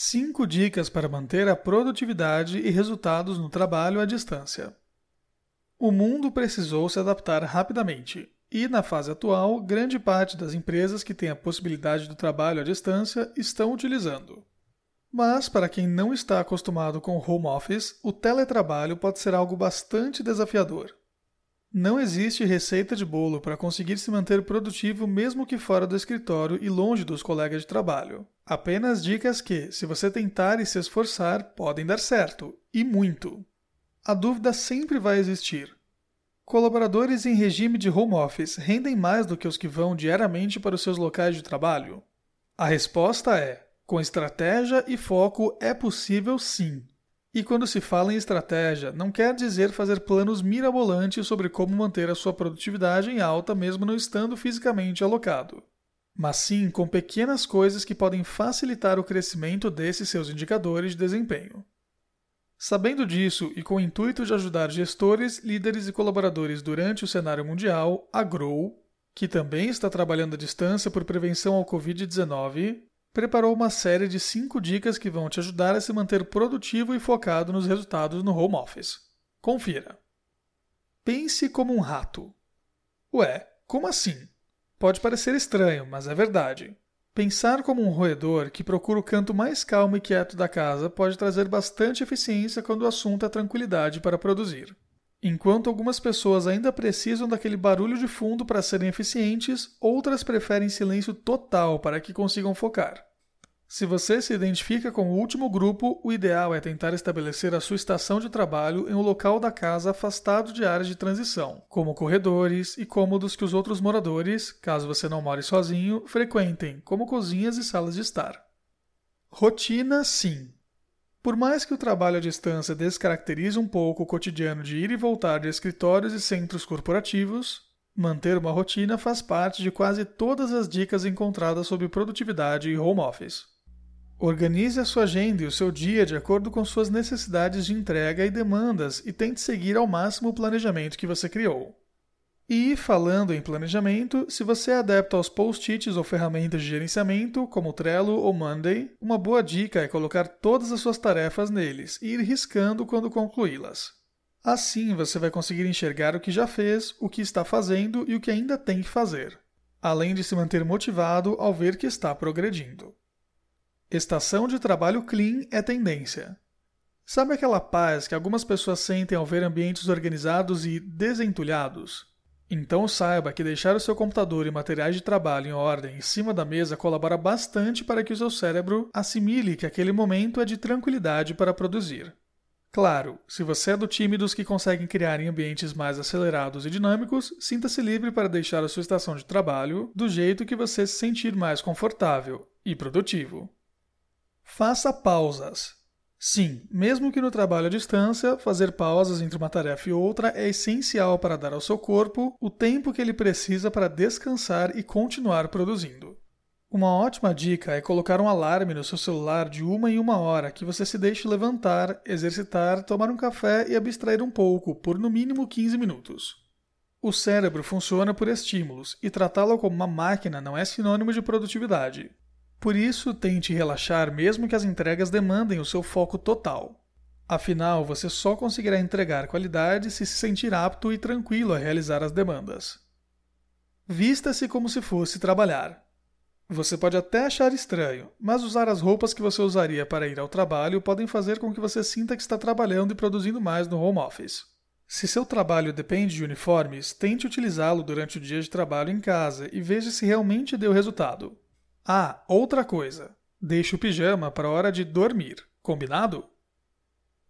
5 dicas para manter a produtividade e resultados no trabalho à distância. O mundo precisou se adaptar rapidamente, e na fase atual, grande parte das empresas que têm a possibilidade do trabalho à distância estão utilizando. Mas, para quem não está acostumado com home office, o teletrabalho pode ser algo bastante desafiador. Não existe receita de bolo para conseguir se manter produtivo mesmo que fora do escritório e longe dos colegas de trabalho. Apenas dicas que, se você tentar e se esforçar, podem dar certo, e muito. A dúvida sempre vai existir. Colaboradores em regime de home office rendem mais do que os que vão diariamente para os seus locais de trabalho? A resposta é: com estratégia e foco é possível sim. E quando se fala em estratégia, não quer dizer fazer planos mirabolantes sobre como manter a sua produtividade em alta mesmo não estando fisicamente alocado. Mas sim com pequenas coisas que podem facilitar o crescimento desses seus indicadores de desempenho. Sabendo disso e com o intuito de ajudar gestores, líderes e colaboradores durante o cenário mundial, a Grow, que também está trabalhando à distância por prevenção ao Covid-19, preparou uma série de 5 dicas que vão te ajudar a se manter produtivo e focado nos resultados no home office. Confira. Pense como um rato. Ué, como assim? Pode parecer estranho, mas é verdade. Pensar como um roedor que procura o canto mais calmo e quieto da casa pode trazer bastante eficiência quando o assunto é tranquilidade para produzir. Enquanto algumas pessoas ainda precisam daquele barulho de fundo para serem eficientes, outras preferem silêncio total para que consigam focar. Se você se identifica com o último grupo, o ideal é tentar estabelecer a sua estação de trabalho em um local da casa afastado de áreas de transição, como corredores e cômodos que os outros moradores, caso você não more sozinho, frequentem, como cozinhas e salas de estar. Rotina, sim. Por mais que o trabalho à distância descaracterize um pouco o cotidiano de ir e voltar de escritórios e centros corporativos, manter uma rotina faz parte de quase todas as dicas encontradas sobre produtividade e home office. Organize a sua agenda e o seu dia de acordo com suas necessidades de entrega e demandas e tente seguir ao máximo o planejamento que você criou. E, falando em planejamento, se você é adepto aos post-its ou ferramentas de gerenciamento, como Trello ou Monday, uma boa dica é colocar todas as suas tarefas neles e ir riscando quando concluí-las. Assim você vai conseguir enxergar o que já fez, o que está fazendo e o que ainda tem que fazer, além de se manter motivado ao ver que está progredindo. Estação de trabalho clean é tendência. Sabe aquela paz que algumas pessoas sentem ao ver ambientes organizados e desentulhados? Então saiba que deixar o seu computador e materiais de trabalho em ordem em cima da mesa colabora bastante para que o seu cérebro assimile que aquele momento é de tranquilidade para produzir. Claro, se você é do time dos que conseguem criar em ambientes mais acelerados e dinâmicos, sinta-se livre para deixar a sua estação de trabalho do jeito que você se sentir mais confortável e produtivo. Faça pausas. Sim, mesmo que no trabalho à distância, fazer pausas entre uma tarefa e outra é essencial para dar ao seu corpo o tempo que ele precisa para descansar e continuar produzindo. Uma ótima dica é colocar um alarme no seu celular de uma em uma hora que você se deixe levantar, exercitar, tomar um café e abstrair um pouco, por no mínimo 15 minutos. O cérebro funciona por estímulos e tratá-lo como uma máquina não é sinônimo de produtividade. Por isso, tente relaxar mesmo que as entregas demandem o seu foco total. Afinal, você só conseguirá entregar qualidade se se sentir apto e tranquilo a realizar as demandas. Vista-se como se fosse trabalhar. Você pode até achar estranho, mas usar as roupas que você usaria para ir ao trabalho podem fazer com que você sinta que está trabalhando e produzindo mais no home office. Se seu trabalho depende de uniformes, tente utilizá-lo durante o dia de trabalho em casa e veja se realmente deu resultado. Ah, outra coisa. Deixe o pijama para a hora de dormir. Combinado?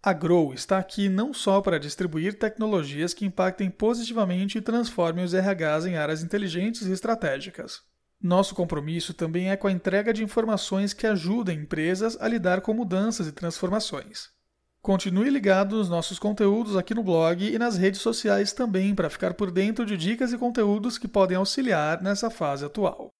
A Grow está aqui não só para distribuir tecnologias que impactem positivamente e transformem os RHs em áreas inteligentes e estratégicas. Nosso compromisso também é com a entrega de informações que ajudem empresas a lidar com mudanças e transformações. Continue ligado nos nossos conteúdos aqui no blog e nas redes sociais também para ficar por dentro de dicas e conteúdos que podem auxiliar nessa fase atual.